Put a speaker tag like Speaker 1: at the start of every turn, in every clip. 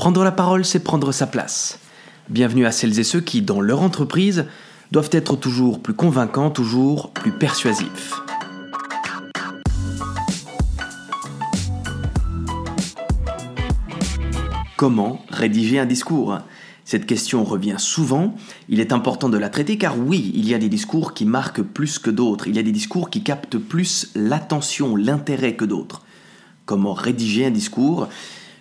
Speaker 1: Prendre la parole, c'est prendre sa place. Bienvenue à celles et ceux qui, dans leur entreprise, doivent être toujours plus convaincants, toujours plus persuasifs. Comment rédiger un discours? Cette question revient souvent. Il est important de la traiter car oui, il y a des discours qui marquent plus que d'autres. Il y a des discours qui captent plus l'attention, l'intérêt que d'autres. Comment rédiger un discours?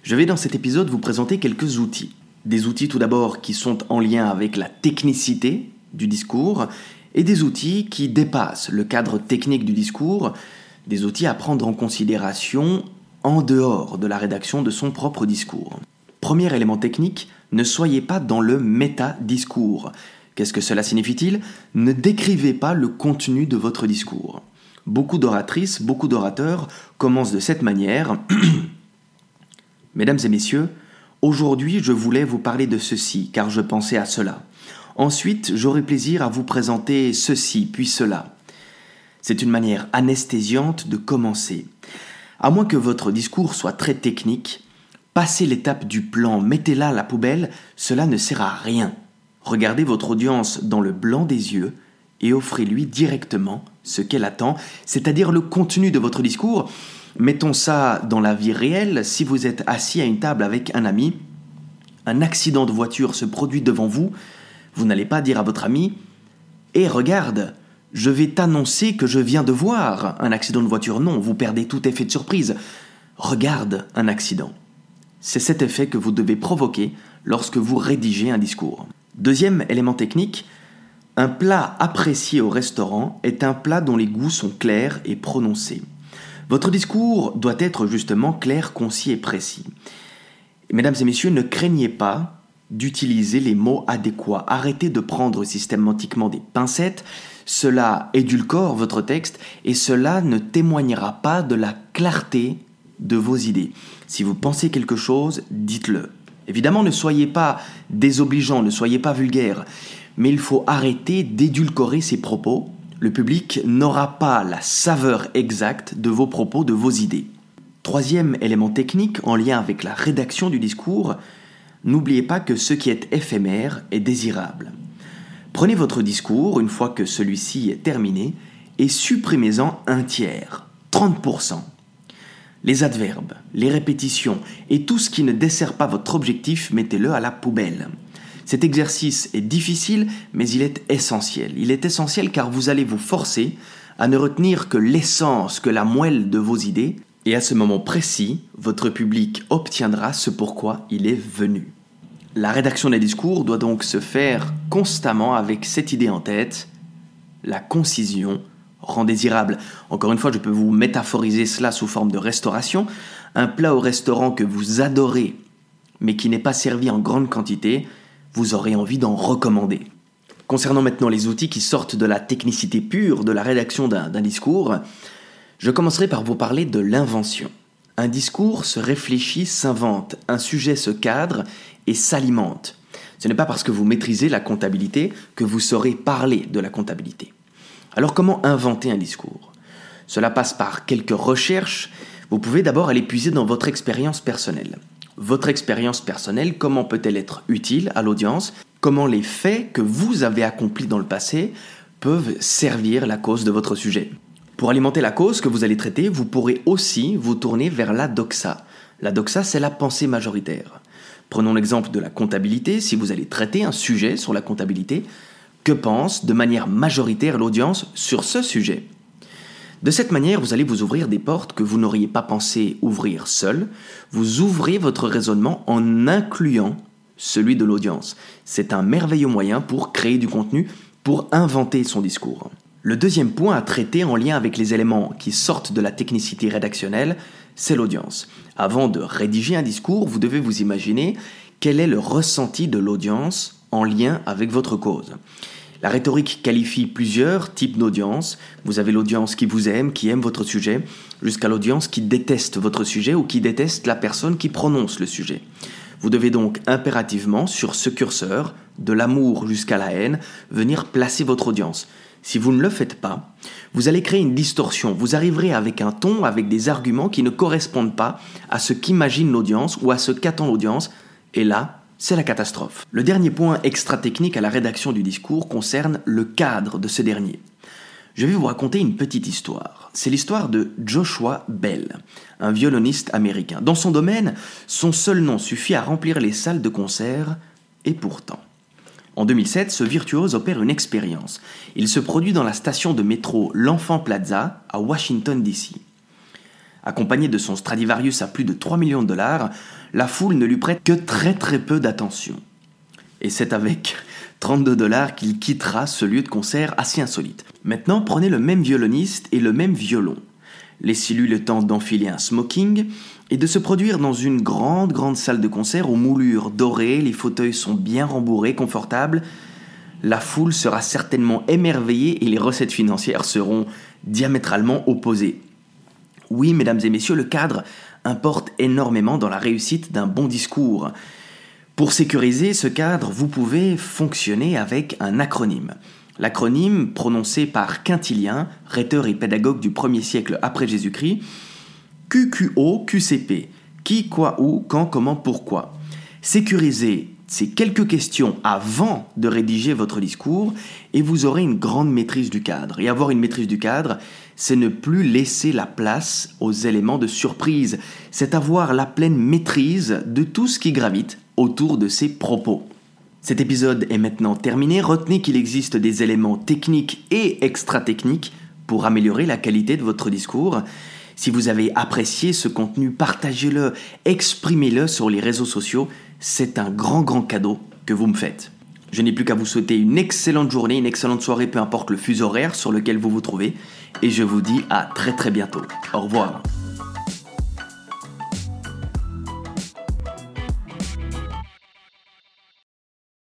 Speaker 1: Je vais dans cet épisode vous présenter quelques outils. Des outils tout d'abord qui sont en lien avec la technicité du discours et des outils qui dépassent le cadre technique du discours, des outils à prendre en considération en dehors de la rédaction de son propre discours. Premier élément technique, ne soyez pas dans le méta-discours. Qu'est-ce que cela signifie-t-il? Ne décrivez pas le contenu de votre discours. Beaucoup d'oratrices, beaucoup d'orateurs commencent de cette manière Mesdames et messieurs, aujourd'hui je voulais vous parler de ceci, car je pensais à cela. Ensuite, j'aurai plaisir à vous présenter ceci, puis cela. C'est une manière anesthésiante de commencer. À moins que votre discours soit très technique, passez l'étape du plan, mettez-la à la poubelle, cela ne sert à rien. Regardez votre audience dans le blanc des yeux et offrez-lui directement ce qu'elle attend, c'est-à-dire le contenu de votre discours, Mettons ça dans la vie réelle, si vous êtes assis à une table avec un ami, un accident de voiture se produit devant vous, vous n'allez pas dire à votre ami Eh regarde, je vais t'annoncer que je viens de voir un accident de voiture. Non, vous perdez tout effet de surprise. Regarde un accident. C'est cet effet que vous devez provoquer lorsque vous rédigez un discours. Deuxième élément technique, un plat apprécié au restaurant est un plat dont les goûts sont clairs et prononcés. Votre discours doit être justement clair, concis et précis. mesdames et messieurs, ne craignez pas d'utiliser les mots adéquats. Arrêtez de prendre systématiquement des pincettes. Cela édulcore votre texte et cela ne témoignera pas de la clarté de vos idées. Si vous pensez quelque chose, dites-le. Évidemment, ne soyez pas désobligeant, ne soyez pas vulgaire, mais il faut arrêter d'édulcorer ses propos le public n'aura pas la saveur exacte de vos propos, de vos idées. Troisième élément technique en lien avec la rédaction du discours, n'oubliez pas que ce qui est éphémère est désirable. Prenez votre discours une fois que celui-ci est terminé et supprimez-en un tiers, 30%. Les adverbes, les répétitions et tout ce qui ne dessert pas votre objectif, mettez-le à la poubelle. Cet exercice est difficile, mais il est essentiel. Il est essentiel car vous allez vous forcer à ne retenir que l'essence, que la moelle de vos idées, et à ce moment précis, votre public obtiendra ce pourquoi il est venu. La rédaction des discours doit donc se faire constamment avec cette idée en tête, la concision rend désirable. Encore une fois, je peux vous métaphoriser cela sous forme de restauration. Un plat au restaurant que vous adorez, mais qui n'est pas servi en grande quantité, vous aurez envie d'en recommander. Concernant maintenant les outils qui sortent de la technicité pure de la rédaction d'un discours, je commencerai par vous parler de l'invention. Un discours se réfléchit, s'invente, un sujet se cadre et s'alimente. Ce n'est pas parce que vous maîtrisez la comptabilité que vous saurez parler de la comptabilité. Alors comment inventer un discours? Cela passe par quelques recherches. Vous pouvez d'abord aller puiser dans votre expérience personnelle votre expérience personnelle, comment peut-elle être utile à l'audience, comment les faits que vous avez accomplis dans le passé peuvent servir la cause de votre sujet. Pour alimenter la cause que vous allez traiter, vous pourrez aussi vous tourner vers la doxa. La doxa, c'est la pensée majoritaire. Prenons l'exemple de la comptabilité. Si vous allez traiter un sujet sur la comptabilité, que pense de manière majoritaire l'audience sur ce sujet? De cette manière, vous allez vous ouvrir des portes que vous n'auriez pas pensé ouvrir seul. Vous ouvrez votre raisonnement en incluant celui de l'audience. C'est un merveilleux moyen pour créer du contenu, pour inventer son discours. Le deuxième point à traiter en lien avec les éléments qui sortent de la technicité rédactionnelle, c'est l'audience. Avant de rédiger un discours, vous devez vous imaginer quel est le ressenti de l'audience en lien avec votre cause. La rhétorique qualifie plusieurs types d'audience. Vous avez l'audience qui vous aime, qui aime votre sujet, jusqu'à l'audience qui déteste votre sujet ou qui déteste la personne qui prononce le sujet. Vous devez donc impérativement, sur ce curseur, de l'amour jusqu'à la haine, venir placer votre audience. Si vous ne le faites pas, vous allez créer une distorsion. Vous arriverez avec un ton, avec des arguments qui ne correspondent pas à ce qu'imagine l'audience ou à ce qu'attend l'audience, Et là, c'est la catastrophe. Le dernier point extra-technique à la rédaction du discours concerne le cadre de ce dernier. Je vais vous raconter une petite histoire. C'est l'histoire de Joshua Bell, un violoniste américain. Dans son domaine, son seul nom suffit à remplir les salles de concert, et pourtant. En 2007, ce virtuose opère une expérience. Il se produit dans la station de métro L'Enfant Plaza à Washington, D.C. Accompagné de son Stradivarius à plus de 3 millions de dollars, la foule ne lui prête que très très peu d'attention. Et c'est avec 32 dollars qu'il quittera ce lieu de concert assez insolite. Maintenant, prenez le même violoniste et le même violon. Laissez-lui le temps d'enfiler un smoking et de se produire dans une grande, grande salle de concert aux moulures dorées, les fauteuils sont bien rembourrés, confortables. La foule sera certainement émerveillée et les recettes financières seront diamétralement opposées. Oui, mesdames et messieurs, le cadre importe énormément dans la réussite d'un bon discours. Pour sécuriser ce cadre, vous pouvez fonctionner avec un acronyme. L'acronyme, prononcé par Quintilien, rhéteur et pédagogue du 1er siècle après Jésus-Christ, QQO, QCP. Qui, quoi, où, quand, comment, pourquoi. Sécurisez ces quelques questions avant de rédiger votre discours et vous aurez une grande maîtrise du cadre. Et avoir une maîtrise du cadre, c'est ne plus laisser la place aux éléments de surprise. C'est avoir la pleine maîtrise de tout ce qui gravite autour de ces propos. Cet épisode est maintenant terminé. Retenez qu'il existe des éléments techniques et extra-techniques pour améliorer la qualité de votre discours. Si vous avez apprécié ce contenu, partagez-le, exprimez-le sur les réseaux sociaux. C'est un grand, grand cadeau que vous me faites. Je n'ai plus qu'à vous souhaiter une excellente journée, une excellente soirée, peu importe le fuseau horaire sur lequel vous vous trouvez. Et je vous dis à très très bientôt. Au revoir.